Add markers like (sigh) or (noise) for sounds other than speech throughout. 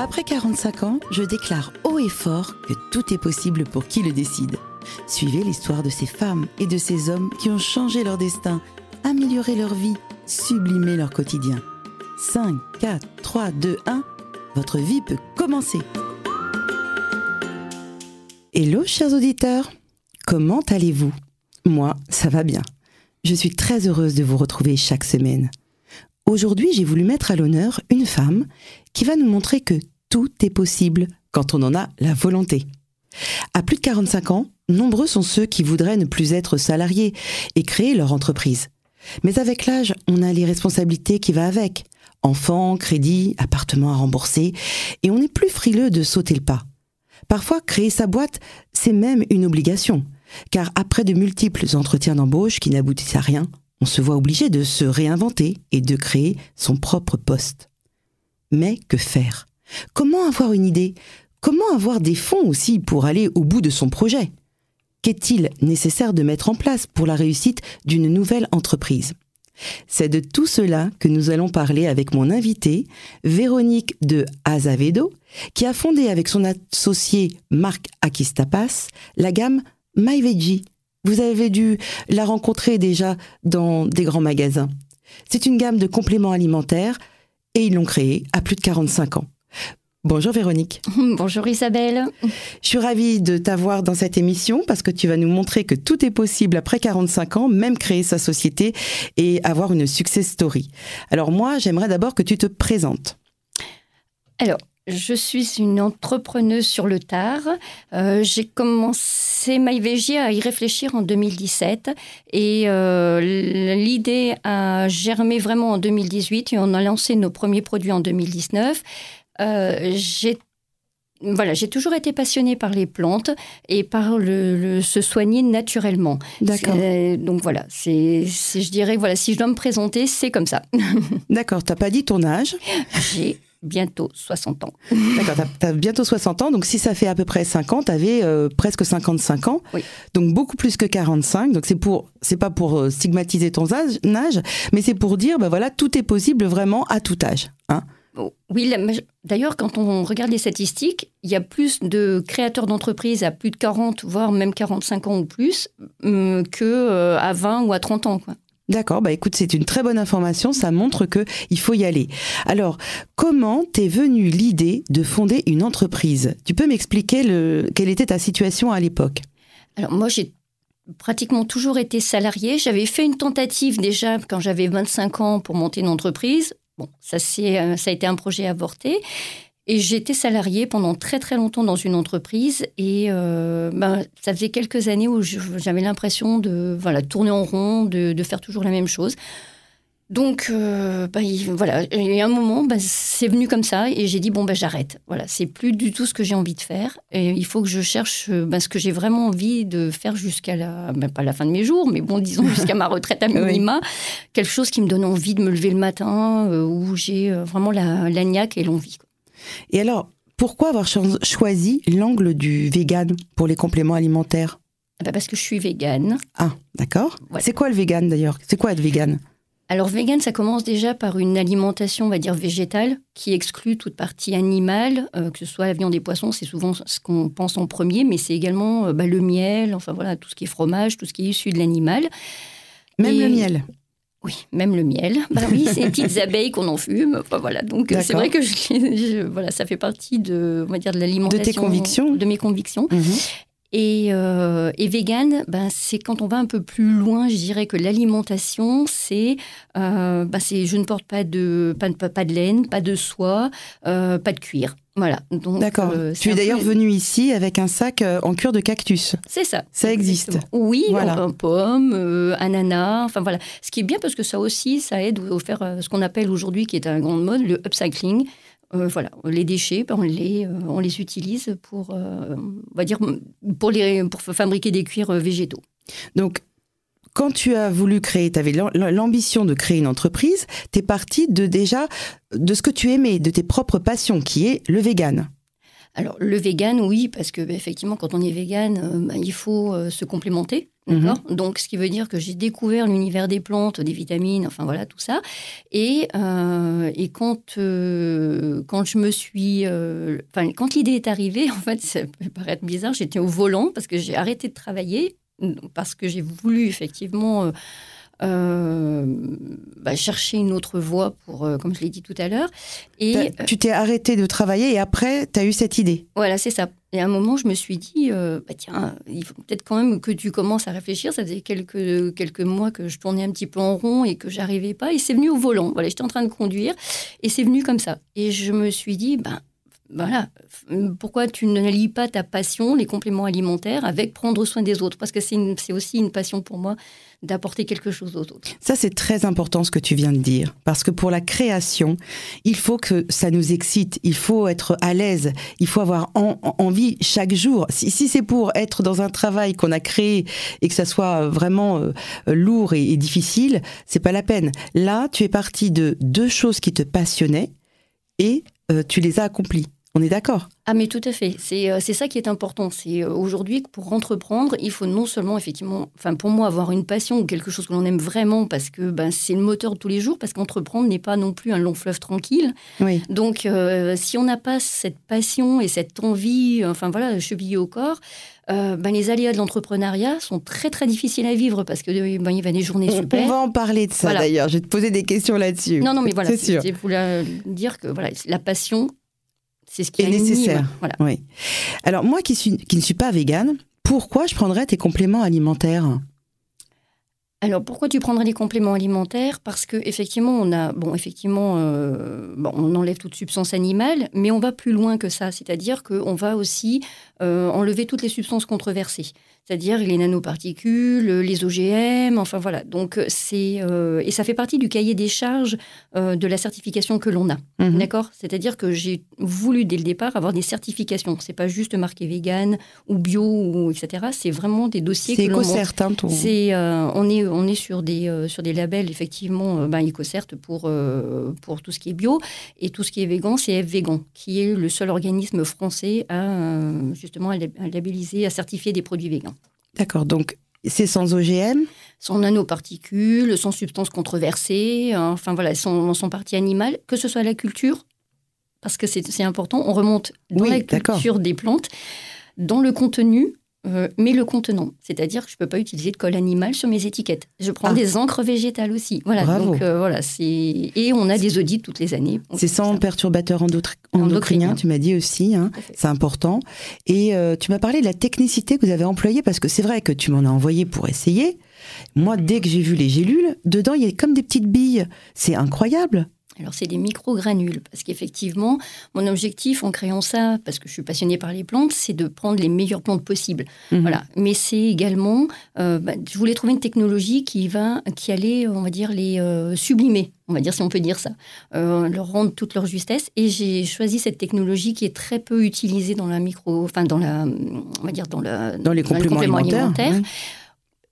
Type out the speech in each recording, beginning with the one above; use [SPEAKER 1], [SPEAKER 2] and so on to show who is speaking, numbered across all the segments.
[SPEAKER 1] Après 45 ans, je déclare haut et fort que tout est possible pour qui le décide. Suivez l'histoire de ces femmes et de ces hommes qui ont changé leur destin, amélioré leur vie, sublimé leur quotidien. 5, 4, 3, 2, 1, votre vie peut commencer. Hello chers auditeurs, comment allez-vous? Moi, ça va bien. Je suis très heureuse de vous retrouver chaque semaine. Aujourd'hui, j'ai voulu mettre à l'honneur une femme qui va nous montrer que tout est possible quand on en a la volonté. À plus de 45 ans, nombreux sont ceux qui voudraient ne plus être salariés et créer leur entreprise. Mais avec l'âge, on a les responsabilités qui vont avec. Enfants, crédits, appartements à rembourser, et on n'est plus frileux de sauter le pas. Parfois, créer sa boîte, c'est même une obligation, car après de multiples entretiens d'embauche qui n'aboutissent à rien, on se voit obligé de se réinventer et de créer son propre poste. Mais que faire? Comment avoir une idée? Comment avoir des fonds aussi pour aller au bout de son projet? Qu'est-il nécessaire de mettre en place pour la réussite d'une nouvelle entreprise? C'est de tout cela que nous allons parler avec mon invité, Véronique de Azavedo, qui a fondé avec son associé Marc Akistapas la gamme MyVeggie. Vous avez dû la rencontrer déjà dans des grands magasins. C'est une gamme de compléments alimentaires et ils l'ont créée à plus de 45 ans. Bonjour Véronique. (laughs)
[SPEAKER 2] Bonjour Isabelle.
[SPEAKER 1] Je suis ravie de t'avoir dans cette émission parce que tu vas nous montrer que tout est possible après 45 ans, même créer sa société et avoir une success story. Alors moi, j'aimerais d'abord que tu te présentes.
[SPEAKER 2] Alors, je suis une entrepreneuse sur le tard. Euh, j'ai commencé MyVG à y réfléchir en 2017 et euh, l'idée a germé vraiment en 2018 et on a lancé nos premiers produits en 2019. Euh, j'ai voilà, j'ai toujours été passionnée par les plantes et par le, se soigner naturellement.
[SPEAKER 1] D'accord.
[SPEAKER 2] Donc voilà, c'est, je dirais, voilà, si je dois me présenter, c'est comme ça. (laughs)
[SPEAKER 1] D'accord, t'as pas dit ton âge?
[SPEAKER 2] J'ai bientôt 60 ans.
[SPEAKER 1] D'accord, tu as, bientôt 60 ans, donc si ça fait à peu près 5 ans, tu avais euh, presque 55 ans,
[SPEAKER 2] oui.
[SPEAKER 1] donc beaucoup plus que 45. Donc c'est pour, c'est pas pour euh, stigmatiser ton âge, mais c'est pour dire, ben voilà, tout est possible vraiment à tout âge. Hein
[SPEAKER 2] oui, d'ailleurs, quand on regarde les statistiques, il y a plus de créateurs d'entreprises à plus de 40, voire même 45 ans ou plus, que euh, à 20 ou à 30 ans. Quoi.
[SPEAKER 1] D'accord, bah écoute, c'est une très bonne information, ça montre que il faut y aller. Alors, comment t'es venue l'idée de fonder une entreprise? Tu peux m'expliquer le, quelle était ta situation à l'époque?
[SPEAKER 2] Alors moi, j'ai pratiquement toujours été salariée. J'avais fait une tentative déjà quand j'avais 25 ans pour monter une entreprise. Bon, ça, euh, ça a été un projet avorté. Et j'étais salariée pendant très très longtemps dans une entreprise et euh, ben, ça faisait quelques années où j'avais l'impression de voilà tourner en rond, de, de, faire toujours la même chose. Donc euh, ben, voilà, il y a un moment, ben, c'est venu comme ça et j'ai dit bon ben j'arrête. Voilà, c'est plus du tout ce que j'ai envie de faire et il faut que je cherche ben, ce que j'ai vraiment envie de faire jusqu'à la ben, pas la fin de mes jours, mais bon disons jusqu'à ma retraite à (laughs) minima, quelque chose qui me donne envie de me lever le matin euh, où j'ai vraiment la, la niaque et l'envie.
[SPEAKER 1] Et alors, pourquoi avoir choisi l'angle du vegan pour les compléments alimentaires?
[SPEAKER 2] Ah bah Parce que je suis végane.
[SPEAKER 1] Ah, d'accord. C'est quoi le vegan d'ailleurs? C'est quoi être vegan
[SPEAKER 2] alors, vegan, ça commence déjà par une alimentation, on va dire, végétale, qui exclut toute partie animale, euh, que ce soit la viande et poissons, c'est souvent ce qu'on pense en premier, mais c'est également euh, bah, le miel, enfin voilà, tout ce qui est fromage, tout ce qui est issu de l'animal.
[SPEAKER 1] Même le miel?
[SPEAKER 2] Oui, même le miel. (laughs) Bah oui, c'est les petites abeilles qu'on en fume. voilà, donc c'est vrai que (laughs) je, voilà, ça fait partie de, on va dire, de l'alimentation.
[SPEAKER 1] De tes convictions.
[SPEAKER 2] De mes convictions.
[SPEAKER 1] Mhm.
[SPEAKER 2] Et, euh, et vegan, ben, c'est quand on va un peu plus loin, je dirais que l'alimentation, c'est, euh, ben, je ne porte pas de, pas, pas de laine, pas de soie, euh, pas de cuir. Voilà.
[SPEAKER 1] D'accord. Euh, tu es d'ailleurs venu ici avec un sac euh, en cuir de cactus.
[SPEAKER 2] C'est ça.
[SPEAKER 1] Ça existe.
[SPEAKER 2] Oui, voilà. en, pomme, euh, ananas, enfin voilà. Ce qui est bien parce que ça aussi, ça aide à faire ce qu'on appelle aujourd'hui, qui est un grand mode, le upcycling. voilà, les déchets, on les, on les utilise pour, on va dire, pour, les, pour fabriquer des cuirs végétaux.
[SPEAKER 1] Donc, quand tu as voulu créer, tu avais l'ambition de créer une entreprise, tu es parti de déjà de ce que tu aimais, de tes propres passions, qui est le vegan.
[SPEAKER 2] Alors le vegan, oui, parce que bah, effectivement, quand on est vegan, euh, bah, il faut euh, se complémenter. D'accord? Donc, ce qui veut dire que j'ai découvert l'univers des plantes, des vitamines, enfin voilà, tout ça. Et, euh, et quand, euh, quand je me suis. euh, Enfin, quand l'idée est arrivée, (laughs) en fait, ça peut paraître bizarre, j'étais au volant parce que j'ai arrêté de travailler, parce que j'ai voulu effectivement. euh, euh, bah, chercher une autre voie pour, euh, comme je l'ai dit tout à l'heure. Et
[SPEAKER 1] Tu t'es arrêté de travailler et après, tu as eu cette idée.
[SPEAKER 2] voilà, c'est ça. Et à un moment, je me suis dit, euh, bah tiens, il faut peut-être quand même que tu commences à réfléchir. Ça faisait quelques, quelques mois que je tournais un petit peu en rond et que j'arrivais pas. Et c'est venu au volant. Voilà, j'étais en train de conduire et c'est venu comme ça. Et je me suis dit, ben voilà, pourquoi tu ne lis pas ta passion, les compléments alimentaires, avec prendre soin des autres? Parce que c'est aussi une passion pour moi d'apporter quelque chose aux autres.
[SPEAKER 1] Ça, c'est très important ce que tu viens de dire. Parce que pour la création, il faut que ça nous excite. Il faut être à l'aise. Il faut avoir en- en- envie chaque jour. Si, si c'est pour être dans un travail qu'on a créé et que ça soit vraiment euh, lourd et, et difficile, c'est pas la peine. Là, tu es parti de deux choses qui te passionnaient et euh, tu les as accomplies. On est d'accord
[SPEAKER 2] Ah mais tout à fait, c'est euh, ça qui est important. C'est euh, aujourd'hui que pour entreprendre, il faut non seulement effectivement, enfin pour moi avoir une passion ou quelque chose que l'on aime vraiment parce que ben, c'est le moteur de tous les jours, parce qu'entreprendre n'est pas non plus un long fleuve tranquille.
[SPEAKER 1] Oui.
[SPEAKER 2] Donc euh, si on n'a pas cette passion et cette envie, enfin voilà, chevillée au corps, euh, ben, les aléas de l'entrepreneuriat sont très très difficiles à vivre parce que ben, il va des journées
[SPEAKER 1] On,
[SPEAKER 2] super.
[SPEAKER 1] on va en parler de ça
[SPEAKER 2] Voilà.
[SPEAKER 1] d'ailleurs. Je vais te poser des questions là-dessus.
[SPEAKER 2] Non non mais voilà,
[SPEAKER 1] C'est sûr.
[SPEAKER 2] je voulais dire que voilà, la passion, c'est ce qui
[SPEAKER 1] Est nécessaire.
[SPEAKER 2] Voilà.
[SPEAKER 1] Oui. Alors moi qui, suis, qui ne suis pas végane, pourquoi je prendrais tes compléments alimentaires?
[SPEAKER 2] Alors pourquoi tu prendrais les compléments alimentaires? Parce que effectivement on a bon effectivement euh, bon, on enlève toute substance animale, mais on va plus loin que ça, c'est-à-dire qu'on va aussi euh, enlever toutes les substances controversées, c'est-à-dire les nanoparticules, les OGM, enfin voilà. Donc c'est euh, et ça fait partie du cahier des charges euh, de la certification que l'on a.
[SPEAKER 1] Mhm.
[SPEAKER 2] D'accord? C'est-à-dire que j'ai voulu dès le départ avoir des certifications. C'est pas juste marqué vegan ou bio ou etc. C'est vraiment des dossiers
[SPEAKER 1] C'est éco-cert, hein, ton-
[SPEAKER 2] C'est, euh, on est, on est sur des, euh, sur des labels effectivement, euh, ben, EcoCert pour euh, pour tout ce qui est bio et tout ce qui est végan, c'est F Végan, qui est le seul organisme français à euh, justement à labelliser, à certifier des produits végans.
[SPEAKER 1] D'accord, donc c'est sans OGM
[SPEAKER 2] Sans nanoparticules, sans substances controversées, hein, enfin voilà, sans, sans partie animale, que ce soit la culture, parce que c'est important, on remonte dans
[SPEAKER 1] Oui,
[SPEAKER 2] la culture des plantes, dans le contenu, euh, mais le contenant. C'est-à-dire que je ne peux pas utiliser de colle animale sur mes étiquettes. Je prends
[SPEAKER 1] Ah.
[SPEAKER 2] des encres végétales aussi. Voilà,
[SPEAKER 1] Bravo.
[SPEAKER 2] donc euh, voilà, c'est et on a des audits toutes les années.
[SPEAKER 1] C'est sans
[SPEAKER 2] ça.
[SPEAKER 1] perturbateur endotri- endocrinien, tu m'as dit aussi, hein, c'est important. Et euh, tu m'as parlé de la technicité que vous avez employée, parce que c'est vrai que tu m'en as envoyé pour essayer. Moi, dès que j'ai vu les gélules, dedans, il y a comme des petites billes. C'est incroyable.
[SPEAKER 2] Alors, c'est des microgranules, parce qu'effectivement, mon objectif en créant ça, parce que je suis passionnée par les plantes, c'est de prendre les meilleures plantes possibles.
[SPEAKER 1] Mhm.
[SPEAKER 2] Voilà. Mais c'est également, euh, bah, je voulais trouver une technologie qui va, qui allait, on va dire, les euh, sublimer, on va dire si on peut dire ça, euh, leur rendre toute leur justesse. Et j'ai choisi cette technologie qui est très peu utilisée dans la micro, enfin dans la, on va dire dans la,
[SPEAKER 1] Dans les
[SPEAKER 2] dans
[SPEAKER 1] compléments
[SPEAKER 2] complément
[SPEAKER 1] alimentaires. ouais.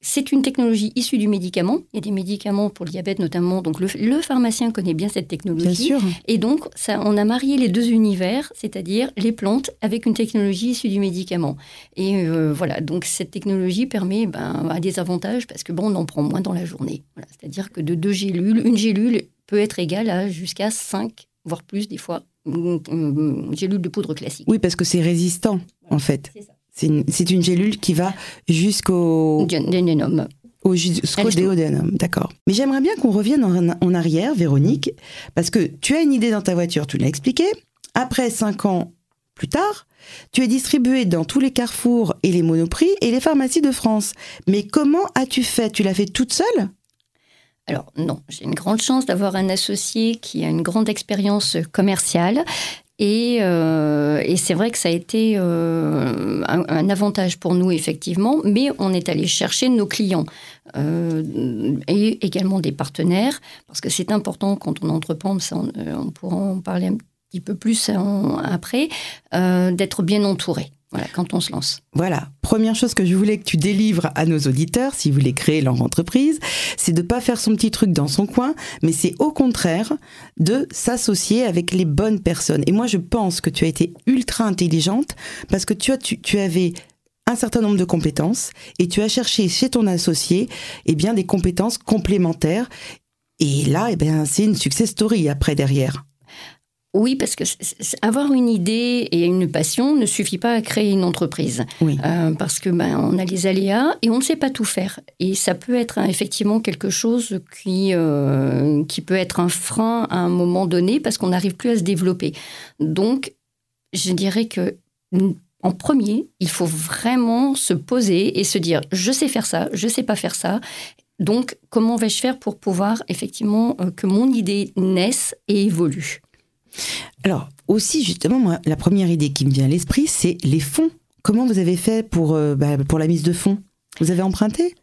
[SPEAKER 2] C'est une technologie issue du médicament. Il y a des médicaments pour le diabète notamment. Donc le, le pharmacien connaît bien cette technologie.
[SPEAKER 1] Bien sûr.
[SPEAKER 2] Et donc, ça, on a marié les deux univers, c'est-à-dire les plantes avec une technologie issue du médicament. Et euh, voilà, donc cette technologie permet ben, a des avantages parce que bon, on en prend moins dans la journée. Voilà, c'est-à-dire que de deux gélules, une gélule peut être égale à jusqu'à 5, voire plus des fois, une, une gélule de poudre classique.
[SPEAKER 1] Oui, parce que c'est résistant, en fait.
[SPEAKER 2] C'est ça.
[SPEAKER 1] C'est une, une gélule qui va jusqu'au
[SPEAKER 2] Dénénome.
[SPEAKER 1] au jusqu'au déodénum. D'accord. Mais j'aimerais bien qu'on revienne en, en arrière, Véronique, parce que tu as une idée dans ta voiture, tu l'as expliqué. Après cinq ans plus tard, tu es distribué dans tous les carrefours et les monoprix et les pharmacies de France. Mais comment as-tu fait? Tu l'as fait toute seule?
[SPEAKER 2] Alors non, j'ai une grande chance d'avoir un associé qui a une grande expérience commerciale. Et, euh, et c'est vrai que ça a été euh, un, avantage pour nous, effectivement, mais on est allé chercher nos clients euh, et également des partenaires, parce que c'est important quand on entreprend, euh, on pourra en parler un petit peu plus en- après, euh, d'être bien entouré voilà, quand on se lance.
[SPEAKER 1] Voilà, première chose que je voulais que tu délivres à nos auditeurs, s'ils voulaient créer leur entreprise, c'est de pas faire son petit truc dans son coin, mais c'est au contraire de s'associer avec les bonnes personnes. Et moi, je pense que tu as été ultra intelligente parce que tu, as, tu avais un certain nombre de compétences et tu as cherché chez ton associé eh bien, des compétences complémentaires. Et là, eh bien, c'est une success story après derrière.
[SPEAKER 2] Oui, parce que avoir une idée et une passion ne suffit pas à créer une entreprise. Euh, parce que ben, on a les aléas et on ne sait pas tout faire. Et ça peut être hein, effectivement quelque chose qui, euh, qui peut être un frein à un moment donné parce qu'on n'arrive plus à se développer. Donc, je dirais que en premier, il faut vraiment se poser et se dire je sais faire ça, je sais pas faire ça. Donc, comment vais-je faire pour pouvoir effectivement euh, que mon idée naisse et évolue?
[SPEAKER 1] Alors, aussi, justement, moi, la première idée qui me vient à l'esprit, c'est les fonds. Comment vous avez fait pour, euh, bah, pour la mise de fonds? Vous avez emprunté?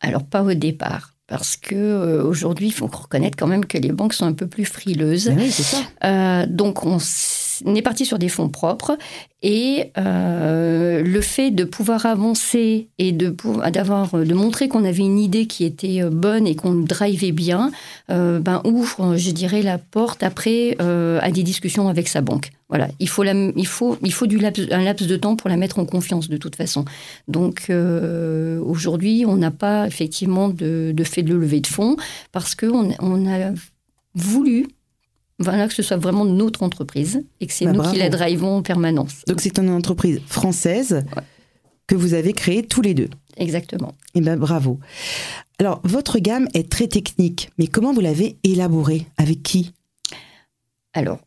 [SPEAKER 2] Alors, pas au départ. Parce que euh, aujourd'hui, il faut reconnaître quand même que les banques sont un peu plus frileuses.
[SPEAKER 1] oui, c'est ça.
[SPEAKER 2] Euh, donc, on on est parti sur des fonds propres et euh, le fait de pouvoir avancer et de d'avoir de montrer qu'on avait une idée qui était euh, bonne et qu'on drivait bien, euh, ben ouvre, je dirais, la porte après à des discussions avec sa banque. Voilà, il faut, il faut, il faut du un laps de temps pour la mettre en confiance de toute façon. Donc aujourd'hui, on n'a pas effectivement de, fait de lever de fonds parce qu'on on a voulu voilà, que ce soit vraiment notre entreprise et que c'est bah, nous qui la drivons en permanence.
[SPEAKER 1] Donc c'est une entreprise française que vous avez créée tous les deux.
[SPEAKER 2] Exactement.
[SPEAKER 1] Et eh ben bravo. Alors votre gamme est très technique, mais comment vous l'avez élaborée? Avec qui?
[SPEAKER 2] Alors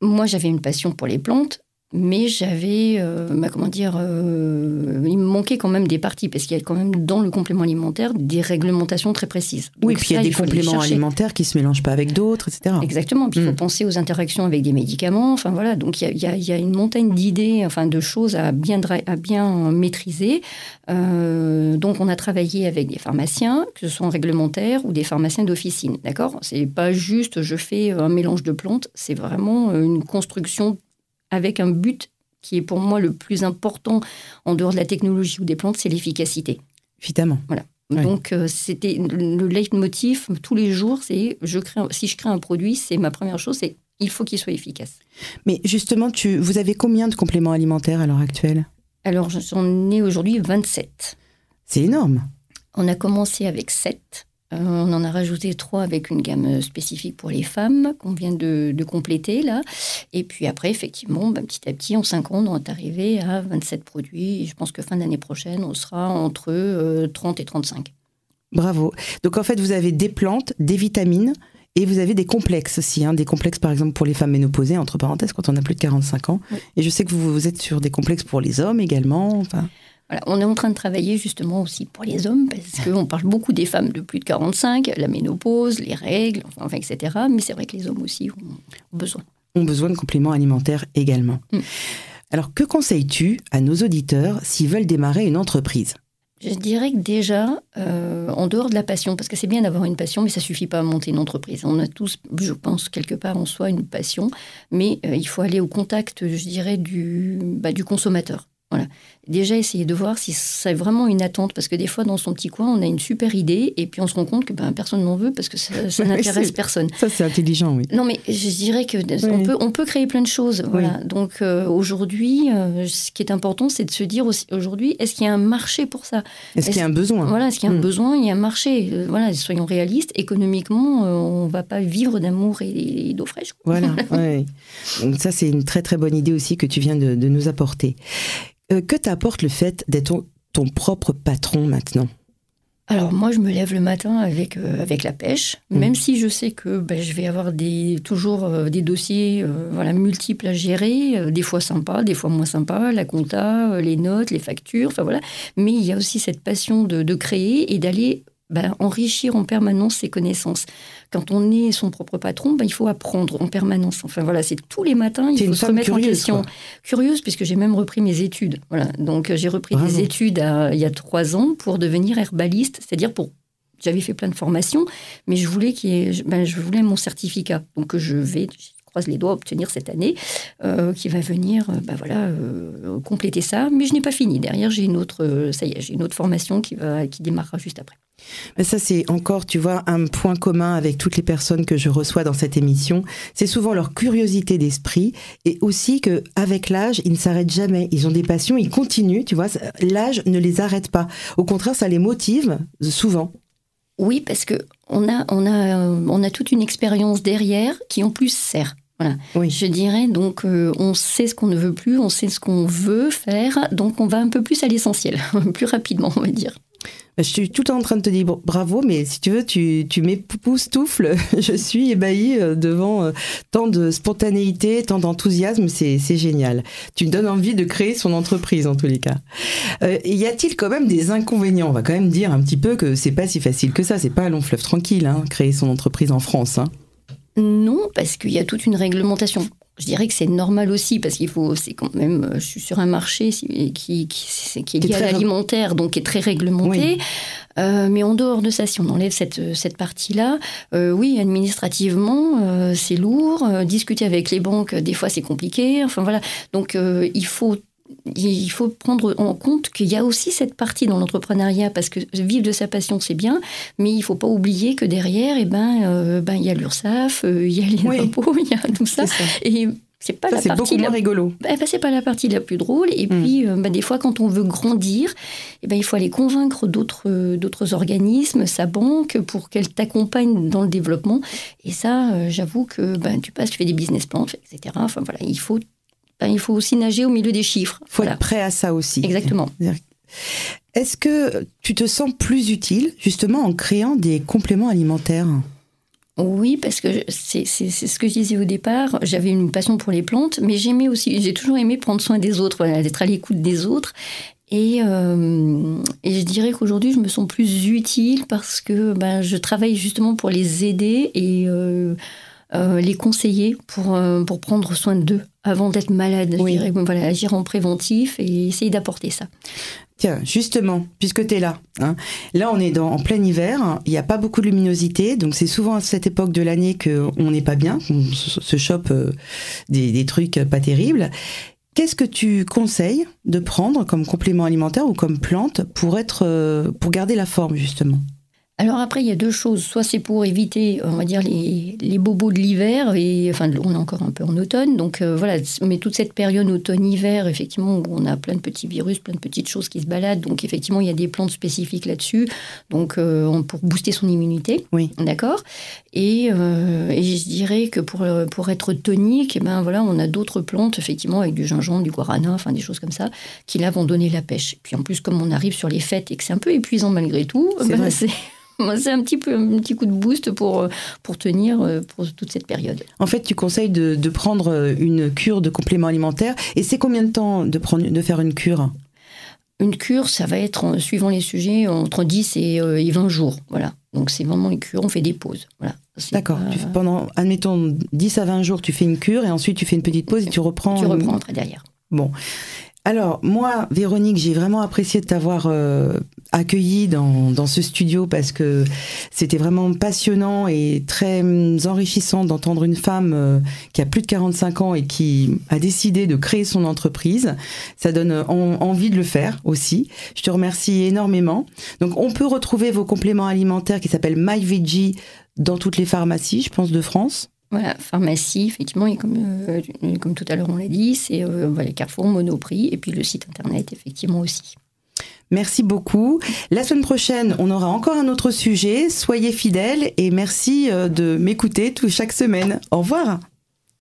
[SPEAKER 2] moi j'avais une passion pour les plantes mais j'avais, euh, bah, comment dire, euh, il me manquait quand même des parties, parce qu'il y a quand même dans le complément alimentaire des réglementations très précises.
[SPEAKER 1] oui, puis il y a des compléments alimentaires qui se mélangent pas avec d'autres, etc.
[SPEAKER 2] Exactement, puis il faut mm. penser aux interactions avec des médicaments, enfin voilà, donc il y a, y a, une montagne d'idées, enfin de choses à bien, à bien maîtriser. Euh, donc on a travaillé avec des pharmaciens, que ce soit réglementaires ou des pharmaciens d'officine, d'accord? C'est pas juste je fais un mélange de plantes, c'est vraiment une construction avec un but qui est pour moi le plus important en dehors de la technologie ou des plantes, c'est l'efficacité.
[SPEAKER 1] Évidemment.
[SPEAKER 2] Voilà. Donc euh, c'était le leitmotiv tous les jours, c'est je crée si je crée un produit, c'est ma première chose, c'est il faut qu'il soit efficace.
[SPEAKER 1] Mais justement, tu, vous avez combien de compléments alimentaires à l'heure actuelle?
[SPEAKER 2] Alors j'en ai aujourd'hui 27.
[SPEAKER 1] C'est énorme.
[SPEAKER 2] On a commencé avec 7. Euh, on en a rajouté trois avec une gamme spécifique pour les femmes qu'on vient de, compléter là. Et puis après, effectivement, ben, petit à petit, en cinq ans, on est arrivé à 27 produits. Et je pense que fin d'année prochaine, on sera entre 30 euh, et 35.
[SPEAKER 1] Bravo. Donc en fait, vous avez des plantes, des vitamines. Et vous avez des complexes aussi, hein, des complexes par exemple pour les femmes ménopausées, entre parenthèses, quand on a plus de 45 ans. Et je sais que vous, vous êtes sur des complexes pour les hommes également. Enfin
[SPEAKER 2] on est en train de travailler justement aussi pour les hommes, parce qu'on parle beaucoup des femmes de plus de 45, la ménopause, les règles, enfin, etc. Mais c'est vrai que les hommes aussi ont besoin.
[SPEAKER 1] Ont besoin de compléments alimentaires également. Mm. Alors, que conseilles-tu à nos auditeurs s'ils veulent démarrer une entreprise?
[SPEAKER 2] Je dirais que déjà, euh, en dehors de la passion, parce que c'est bien d'avoir une passion, mais ça suffit pas à monter une entreprise. On a tous, je pense, quelque part en soi une passion, mais euh, il faut aller au contact, je dirais, du, bah, du consommateur. Voilà. Déjà, essayer de voir si c'est vraiment une attente, parce que des fois, dans son petit coin, on a une super idée, et puis on se rend compte que ben, personne n'en veut parce que ça, (laughs) n'intéresse personne.
[SPEAKER 1] Ça, c'est intelligent, oui.
[SPEAKER 2] Non, mais je dirais que on, peut, on peut créer plein de choses. Voilà. Donc, euh, aujourd'hui, euh, ce qui est important, c'est de se dire aussi, aujourd'hui, est-ce qu'il y a un marché pour ça?
[SPEAKER 1] Est-ce qu'il y a un besoin?
[SPEAKER 2] Voilà, est-ce qu'il y a un hmm. besoin? Il y a un marché. Euh, voilà, soyons réalistes. Économiquement, on ne va pas vivre d'amour et, d'eau fraîche.
[SPEAKER 1] Voilà, (laughs) Donc, ça, c'est une très, très bonne idée aussi que tu viens de, de nous apporter. Que t'apporte le fait d'être ton, propre patron maintenant
[SPEAKER 2] alors moi, je me lève le matin avec, euh, avec la pêche, mmh. même si je sais que ben, je vais avoir des, toujours euh, des dossiers voilà, multiples à gérer, des fois sympas, des fois moins sympas, la compta, les notes, les factures, enfin voilà. Mais il y a aussi cette passion de, de créer et d'aller ben, enrichir en permanence ses connaissances. Quand on est son propre patron, ben, il faut apprendre en permanence. Enfin voilà, c'est tous les matins, il faut se remettre en question. Curieuse, puisque j'ai même repris mes études. Voilà, donc euh, j'ai repris des études il y a trois ans pour devenir herbaliste, c'est-à-dire pour j'avais fait plein de formations, mais je voulais, ben, je voulais mon certificat. Donc je vais, croise les doigts, obtenir cette année, qui va venir bah voilà, compléter ça. Mais je n'ai pas fini. Derrière, j'ai une autre, ça y est, j'ai une autre formation qui, va, qui démarrera juste après.
[SPEAKER 1] Mais ça, c'est encore, tu vois, un point commun avec toutes les personnes que je reçois dans cette émission. C'est souvent leur curiosité d'esprit et aussi que avec l'âge, ils ne s'arrêtent jamais. Ils ont des passions, ils continuent, tu vois. L'âge ne les arrête pas. Au contraire, ça les motive souvent.
[SPEAKER 2] Oui, parce que on a, on a, on a toute une expérience derrière qui en plus sert. Voilà. Oui. Je dirais donc euh, on sait ce qu'on ne veut plus, on sait ce qu'on veut faire, donc on va un peu plus à l'essentiel, (laughs) plus rapidement, on va dire.
[SPEAKER 1] Je suis tout le temps en train de te dire bravo, mais si tu veux, tu, tu. (laughs) Je suis ébahie euh, devant euh, tant de spontanéité, tant d'enthousiasme. C'est génial. Tu me donnes envie de créer son entreprise, en tous les cas. Euh, y a-t-il quand même des inconvénients? On va quand même dire un petit peu que c'est pas si facile que ça. C'est pas un long fleuve tranquille, hein, créer son entreprise en France. Hein.
[SPEAKER 2] Non, parce qu'il y a toute une réglementation je dirais que c'est normal aussi parce qu'il faut, c'est quand même, euh, je suis sur un marché qui, qui, qui est lié à l'alimentaire, donc qui est très réglementé. Euh, mais en dehors de ça, si on enlève cette, cette partie-là, euh, oui, administrativement, c'est lourd. discuter avec les banques, des fois, c'est compliqué. Enfin voilà. Donc, il faut il faut prendre en compte qu'il y a aussi cette partie dans l'entrepreneuriat parce que vivre de sa passion c'est bien, mais il faut pas oublier que derrière, et eh ben, euh, ben il y a l'URSSAF, euh, il y a les impôts, il y a tout ça. Et c'est pas la partie
[SPEAKER 1] beaucoup moins rigolo.
[SPEAKER 2] Ben, ben, c'est pas la partie la plus drôle. Et hmm. puis, euh, ben, des fois, quand on veut grandir, et eh ben, il faut aller convaincre d'autres, d'autres organismes, sa banque, pour qu'elle t'accompagne dans le développement. Et ça, j'avoue que ben, tu passes, tu fais des business plans, etc. Enfin voilà, il faut ben, il faut aussi nager au milieu des chiffres.
[SPEAKER 1] Il faut être prêt à ça aussi.
[SPEAKER 2] Exactement.
[SPEAKER 1] Est-ce que tu te sens plus utile justement en créant des compléments alimentaires?
[SPEAKER 2] Oui, parce que c'est ce que je disais au départ. J'avais une passion pour les plantes, mais j'aimais aussi, j'ai toujours aimé prendre soin des autres, d'être à l'écoute des autres. Et, euh, et, je dirais qu'aujourd'hui, je me sens plus utile parce que ben, je travaille justement pour les aider et euh, euh, les conseiller pour, pour prendre soin d'eux avant d'être malade. Je dirais, voilà, agir en préventif et essayer d'apporter ça.
[SPEAKER 1] Tiens, justement, puisque tu es là, hein, là on est dans, en plein hiver, il n'y a pas beaucoup de luminosité, donc c'est souvent à cette époque de l'année qu'on n'est pas bien, on se, chope euh, des, des, trucs pas terribles. Qu'est-ce que tu conseilles de prendre comme complément alimentaire ou comme plante pour, être, euh, pour garder la forme justement?
[SPEAKER 2] Alors après, il y a deux choses. Soit c'est pour éviter, on va dire, les, les bobos de l'hiver, et enfin, on est encore un peu en automne, donc euh, voilà, mais toute cette période automne-hiver, effectivement, où on a plein de petits virus, plein de petites choses qui se baladent, donc effectivement, il y a des plantes spécifiques là-dessus, donc euh, pour booster son immunité,
[SPEAKER 1] oui.
[SPEAKER 2] d'accord? Et, euh, et, je dirais que pour, pour être tonique, eh ben voilà, on a d'autres plantes, effectivement, avec du gingembre, du guarana, enfin des choses comme ça, qui là vont donner la pêche. Puis en plus, comme on arrive sur les fêtes et que c'est un peu épuisant malgré tout, (laughs) ben, c'est (laughs) c'est un petit, peu, un petit coup de boost pour, euh, pour tenir euh, pour toute cette période.
[SPEAKER 1] En fait, tu conseilles de, de prendre euh, une cure de compléments alimentaires. Et c'est combien de temps de, prendre, de faire une cure?
[SPEAKER 2] Une cure, ça va être, suivant les sujets, entre 10 et, 20 jours. Voilà. Donc c'est vraiment une cure, on fait des pauses. Voilà.
[SPEAKER 1] D'accord. Pendant, admettons, 10 à 20 jours, tu fais une cure et ensuite tu fais une petite pause et tu reprends.
[SPEAKER 2] Tu reprends après derrière.
[SPEAKER 1] Bon. Alors, moi, Véronique, j'ai vraiment apprécié de t'avoir euh, accueilli dans, dans, ce studio parce que c'était vraiment passionnant et très hum, enrichissant d'entendre une femme euh, qui a plus de 45 ans et qui a décidé de créer son entreprise. Ça donne envie de le faire aussi. Je te remercie énormément. Donc, on peut retrouver vos compléments alimentaires qui s'appellent MyVeggie dans toutes les pharmacies, je pense, de France.
[SPEAKER 2] Voilà, pharmacie, effectivement, et comme, euh, comme tout à l'heure on l'a dit, c'est euh, Carrefour, Monoprix, et puis le site internet, effectivement aussi.
[SPEAKER 1] Merci beaucoup. La semaine prochaine, on aura encore un autre sujet. Soyez fidèles et merci euh, de m'écouter chaque semaine. Au revoir.